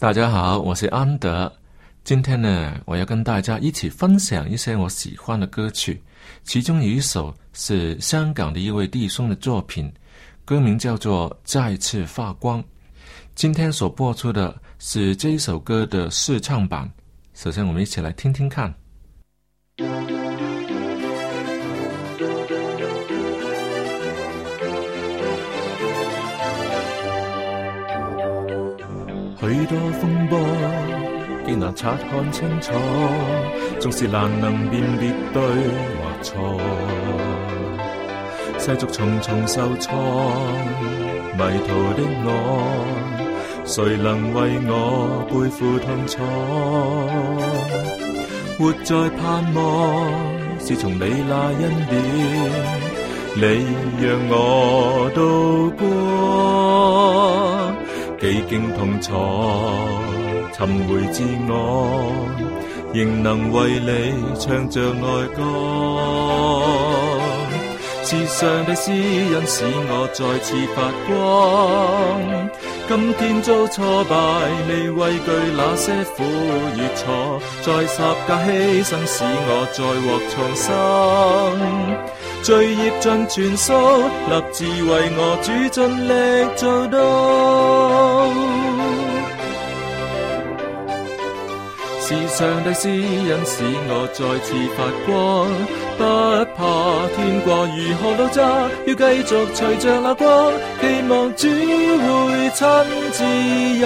大家好，我是安德。今天呢，我要跟大家一起分享一些我喜欢的歌曲，其中有一首是香港的一位弟兄的作品，歌名叫做《再次发光》。今天所播出的是这一首歌的试唱版。首先，我们一起来听听看。许多风波，竟难察看清楚，纵是难能辨别对或错。世俗重重受挫，迷途的我，谁能为我背负痛楚？活在盼望，是从你那恩典，你让我渡过。几经痛楚，寻回自我，仍能为你唱着爱歌。是上的私恩，使我再次发光。今天遭挫败，未畏惧那些苦与挫，在十架牺牲使我再获重生，罪孽尽全数，立志为我主尽力做到。是上帝私恩，使我再次发光，不怕天光如何到渣，要继续随着那光，希望主会亲自引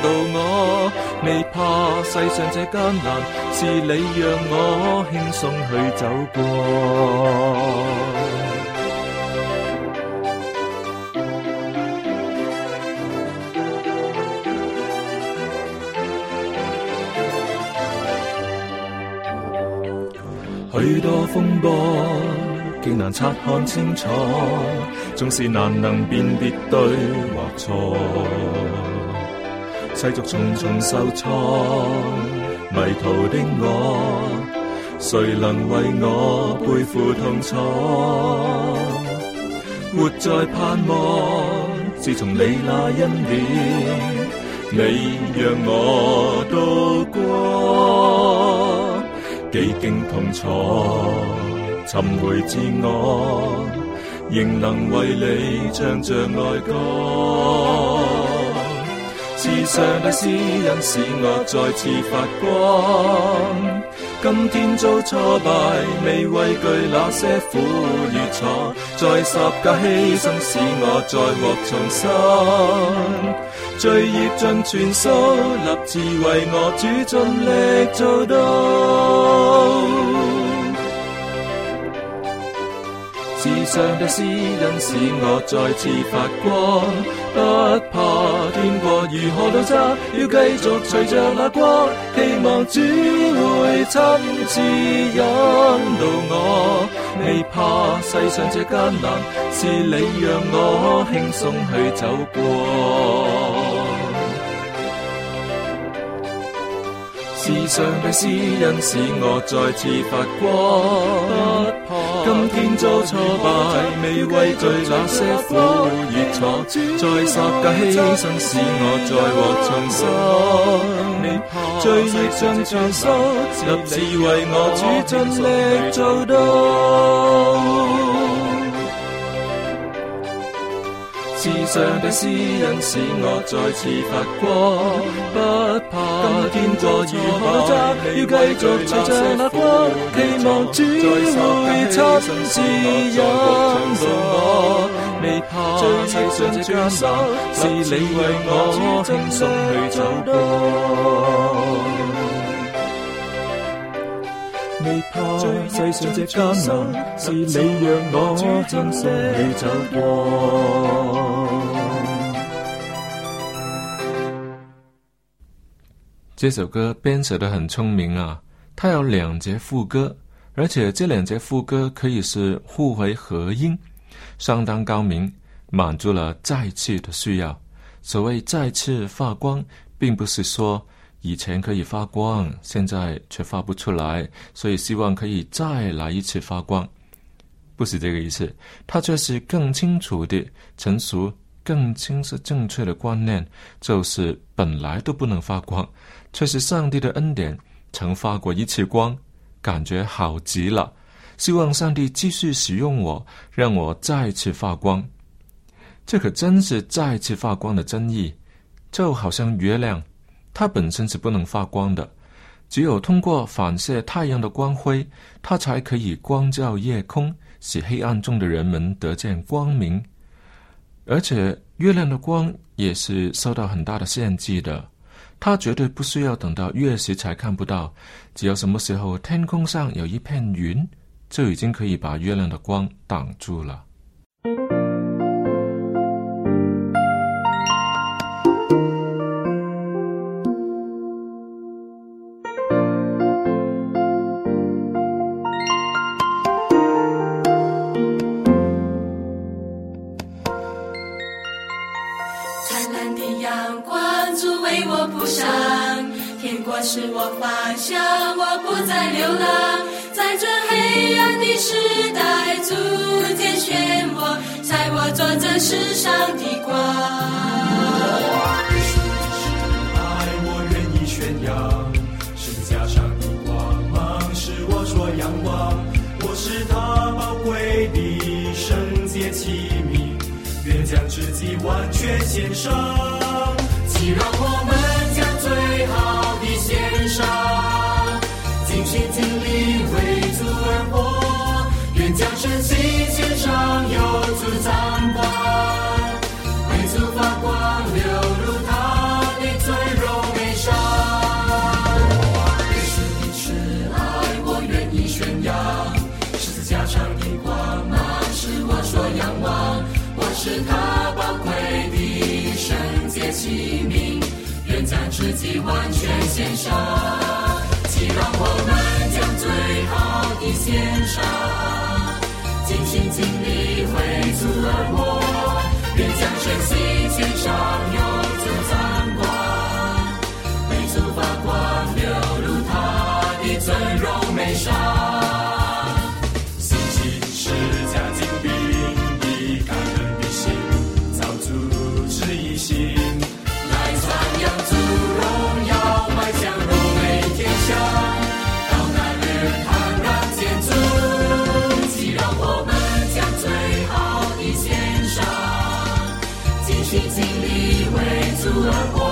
导我，未怕世上这艰难，是你让我轻松去走过。许多风波竟难察看清楚，总是难能辨别对或错。世俗重重受挫，迷途的我，谁能为我背负痛楚？活在盼望，自从你那恩典，你让我度过。几经痛楚，寻回自我，仍能为你唱着爱歌。是上帝私恩，使我再次发光。今天遭挫败，未畏惧那些苦与挫，在十架牺牲，使我再获重生。罪孽尽全数，立志为我主尽力做到。世上的私恩，使我再次发光，不怕。天过如何到家，要繼續隨着那光，希望主會親自引導我，未怕世上這艱難，是你讓我輕鬆去走過。世上的诗恩使我再次發光，今天遭挫败，未畏懼那些苦與。在霎间，牺牲使我再获重生。罪孽像长沙，立志为我主尽力做到。天上的私恩使我再次发光，不怕天光雨海，要继续随着那光，期望主会亲字也，未怕世上转错，是你为我轻松去走过。这首歌编写的很聪明啊，它有两节副歌，而且这两节副歌可以是互为合音，相当高明，满足了再次的需要。所谓再次发光，并不是说。以前可以发光，现在却发不出来，所以希望可以再来一次发光，不是这个意思。他却是更清楚的、成熟、更清晰正确的观念，就是本来都不能发光，却是上帝的恩典曾发过一次光，感觉好极了。希望上帝继续使用我，让我再次发光。这可真是再次发光的真意，就好像月亮。它本身是不能发光的，只有通过反射太阳的光辉，它才可以光照夜空，使黑暗中的人们得见光明。而且，月亮的光也是受到很大的限制的，它绝对不需要等到月食才看不到。只要什么时候天空上有一片云，就已经可以把月亮的光挡住了。万泉先生，请让我们。世纪完全献上，祈祷我们将最好的献上，尽心尽力为祖国而活，愿将珍惜全上游。you are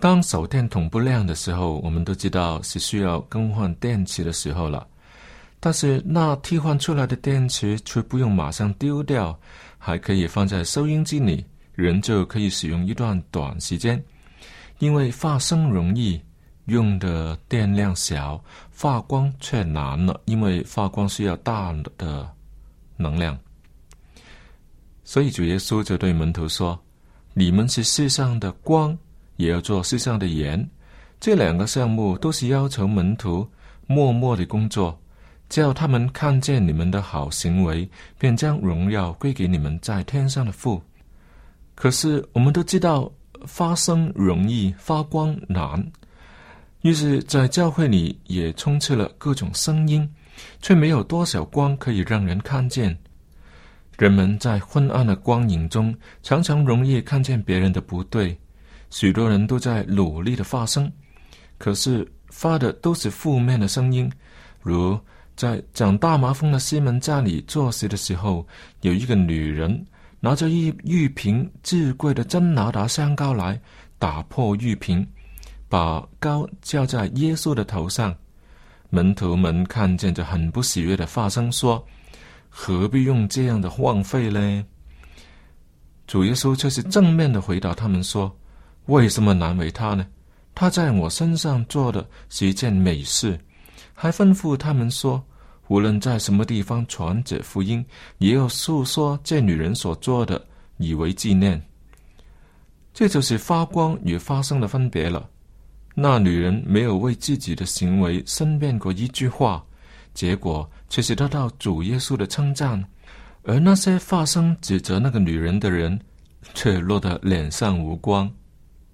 当手电筒不亮的时候，我们都知道是需要更换电池的时候了。但是，那替换出来的电池却不用马上丢掉，还可以放在收音机里，人就可以使用一段短时间。因为发声容易，用的电量小，发光却难了。因为发光需要大的能量，所以主耶稣就对门徒说：“你们是世上的光。”也要做世上的盐，这两个项目都是要求门徒默默的工作，叫他们看见你们的好行为，便将荣耀归给你们在天上的父。可是我们都知道，发生容易，发光难。于是，在教会里也充斥了各种声音，却没有多少光可以让人看见。人们在昏暗的光影中，常常容易看见别人的不对。许多人都在努力的发声，可是发的都是负面的声音。如在长大麻风的西门家里做事的时候，有一个女人拿着一玉瓶最贵的真拿达香膏来，打破玉瓶，把膏浇在耶稣的头上。门徒们看见就很不喜悦的发声说：“何必用这样的荒废呢？”主耶稣却是正面的回答他们说。为什么难为他呢？他在我身上做的是一件美事，还吩咐他们说，无论在什么地方传这福音，也要诉说这女人所做的，以为纪念。这就是发光与发声的分别了。那女人没有为自己的行为申辩过一句话，结果却是得到主耶稣的称赞，而那些发声指责那个女人的人，却落得脸上无光。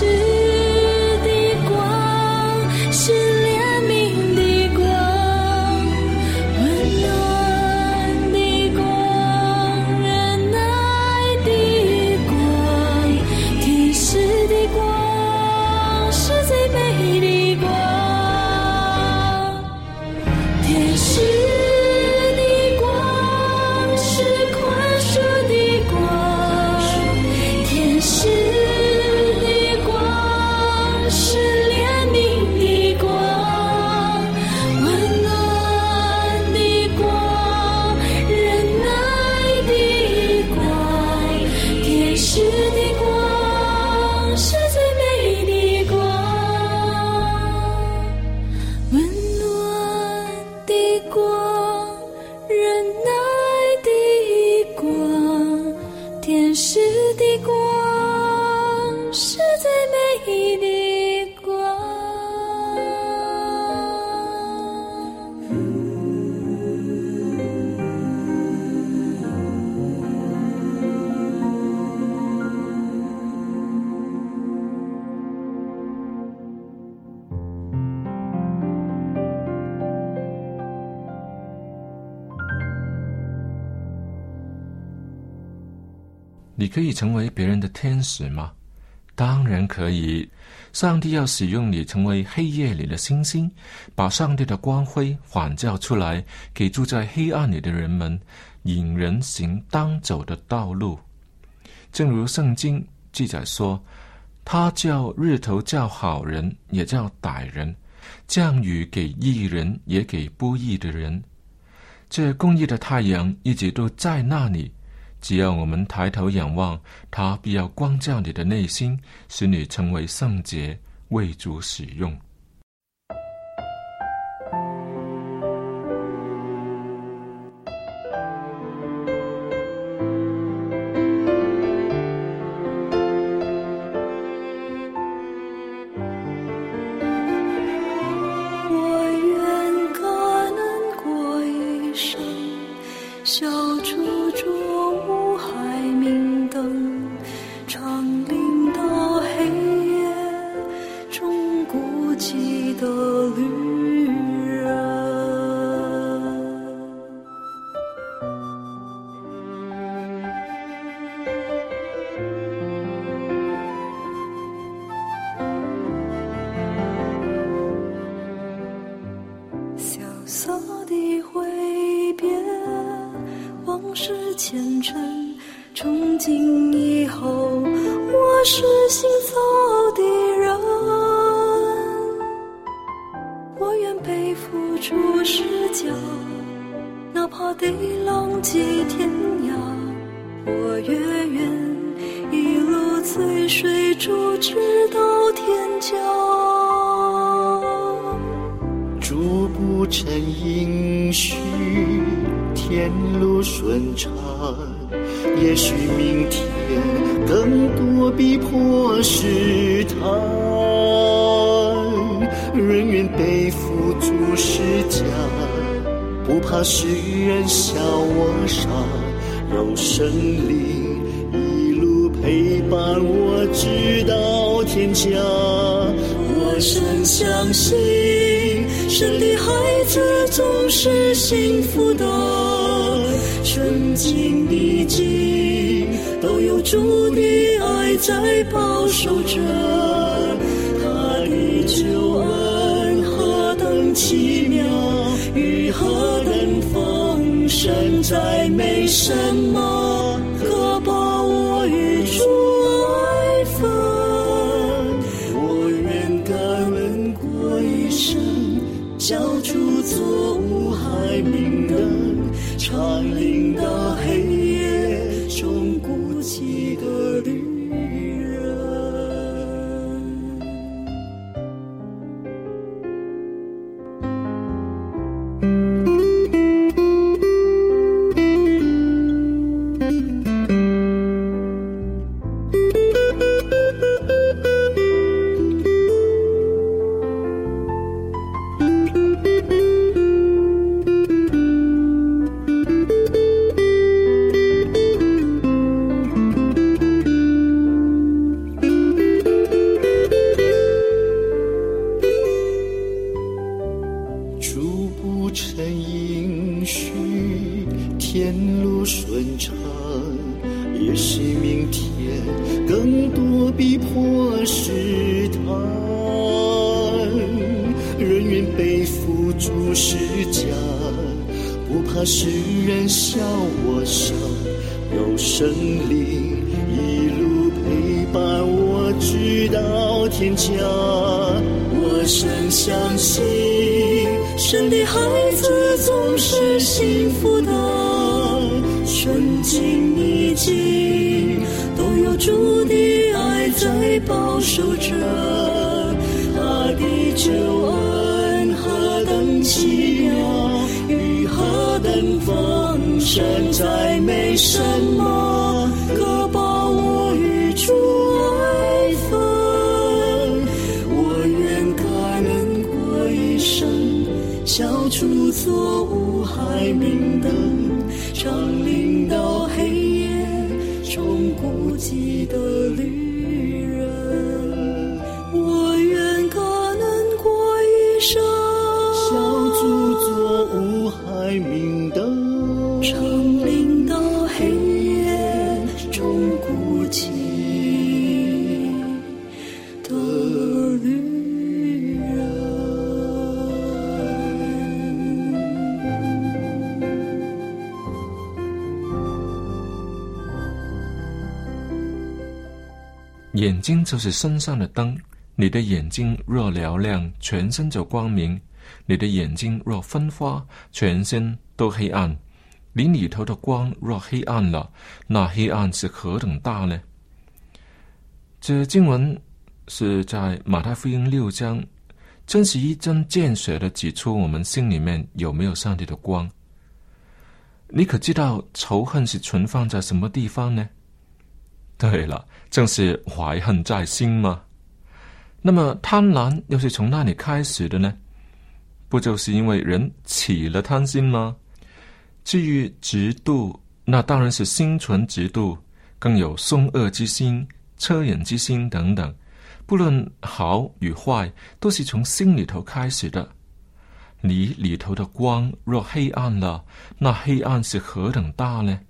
是。是市的你可以成为别人的天使吗？当然可以。上帝要使用你成为黑夜里的星星，把上帝的光辉反照出来，给住在黑暗里的人们引人行当走的道路。正如圣经记载说：“他叫日头叫好人，也叫歹人；降雨给义人，也给不义的人。”这公义的太阳一直都在那里。只要我们抬头仰望，他必要光照你的内心，使你成为圣洁，为主使用。sinh 也许明天更多逼迫试探，人愿被负足施家，不怕世人笑我傻，有神灵一路陪伴我直到天家。我深相信，神的孩子总是幸福的。曾经的经，都有主的爱在保守着。他的救恩何等奇妙，与何等丰盛，再没什么。世人笑我傻，有神灵一路陪伴我，直到天家。我深相信，神的孩子总是幸福的。顺境逆境，都有主的爱在保守着。他的救恩何等极！现在没什么。心就是身上的灯，你的眼睛若嘹亮，全身就光明；你的眼睛若昏花，全身都黑暗。你里头的光若黑暗了，那黑暗是何等大呢？这经文是在马太福音六章，真是一针见血的指出我们心里面有没有上帝的光。你可知道仇恨是存放在什么地方呢？对了，正是怀恨在心吗？那么贪婪又是从哪里开始的呢？不就是因为人起了贪心吗？至于嫉妒，那当然是心存嫉妒，更有凶恶之心、恻隐之心等等。不论好与坏，都是从心里头开始的。你里头的光若黑暗了，那黑暗是何等大呢？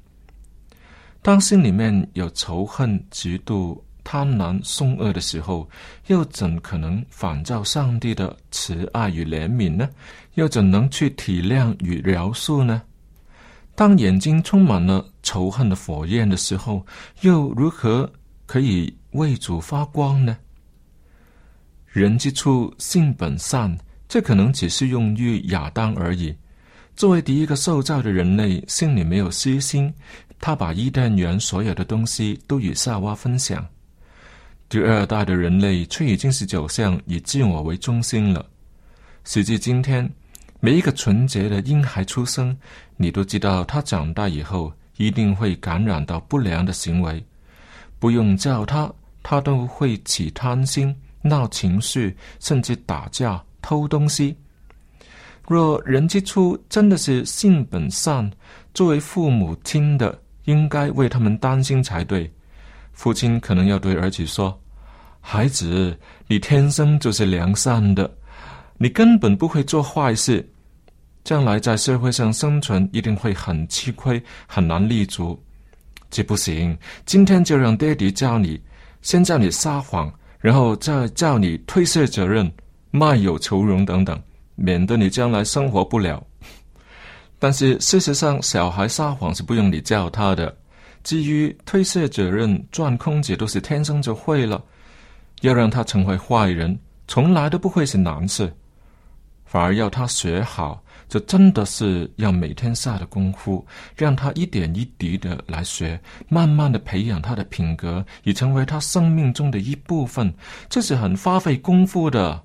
当心里面有仇恨、嫉妒、贪婪、凶恶的时候，又怎可能仿照上帝的慈爱与怜悯呢？又怎能去体谅与饶恕呢？当眼睛充满了仇恨的火焰的时候，又如何可以为主发光呢？人之初，性本善，这可能只是用于亚当而已。作为第一个受造的人类，心里没有私心。他把伊甸园所有的东西都与夏娃分享，第二代的人类却已经是走向以自我为中心了。实际今天，每一个纯洁的婴孩出生，你都知道他长大以后一定会感染到不良的行为，不用叫他，他都会起贪心、闹情绪，甚至打架、偷东西。若人之初真的是性本善，作为父母亲的。应该为他们担心才对，父亲可能要对儿子说：“孩子，你天生就是良善的，你根本不会做坏事，将来在社会上生存一定会很吃亏，很难立足。这不行，今天就让爹地教你，先教你撒谎，然后再教你推卸责任、卖友求荣等等，免得你将来生活不了。”但是事实上，小孩撒谎是不用你教他的。至于推卸责任、钻空子，都是天生就会了。要让他成为坏人，从来都不会是难事；反而要他学好，这真的是要每天下的功夫，让他一点一滴的来学，慢慢的培养他的品格，已成为他生命中的一部分。这是很花费功夫的。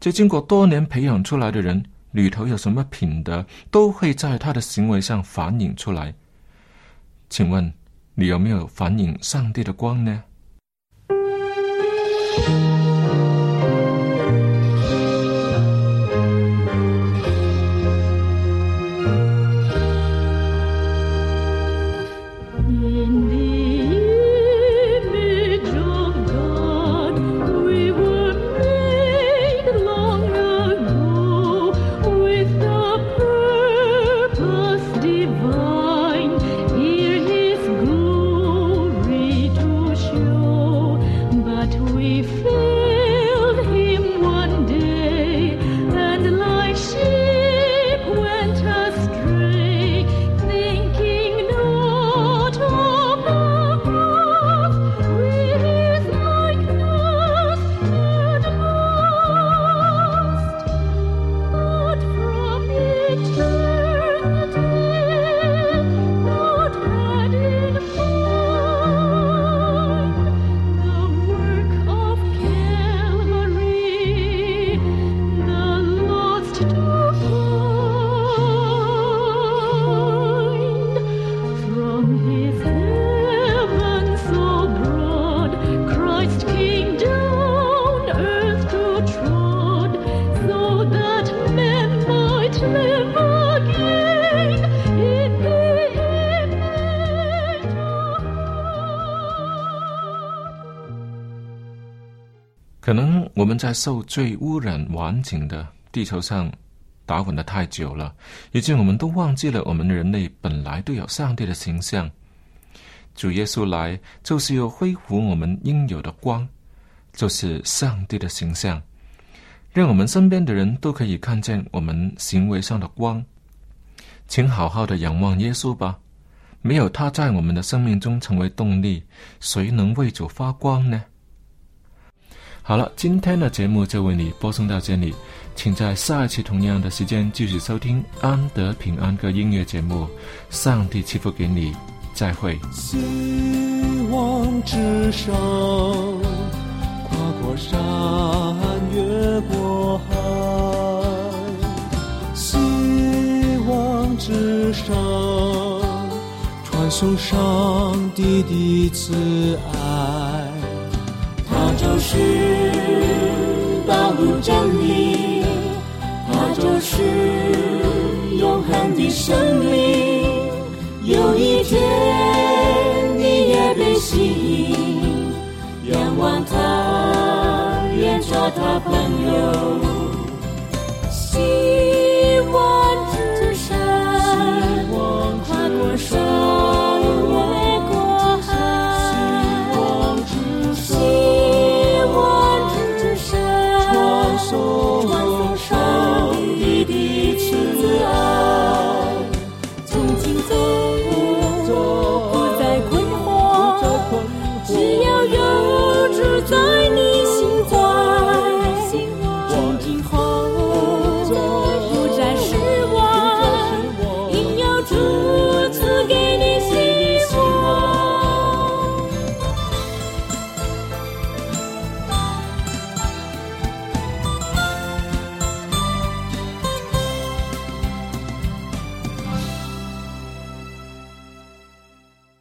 这经过多年培养出来的人。里头有什么品德，都会在他的行为上反映出来。请问，你有没有反映上帝的光呢？在受罪、污染、环境的地球上打滚的太久了，以经我们都忘记了，我们人类本来都有上帝的形象。主耶稣来，就是要恢复我们应有的光，就是上帝的形象。让我们身边的人都可以看见我们行为上的光。请好好的仰望耶稣吧！没有他在我们的生命中成为动力，谁能为主发光呢？好了，今天的节目就为你播送到这里，请在下一期同样的时间继续收听《安德平安歌音乐节目》。上帝祈福给你，再会。希望之上，跨过山，越过海，希望之上，传颂上帝的慈爱。就是道路真理，他就是永恒的生命。有一天，你也被吸引，仰望他，愿做他朋友。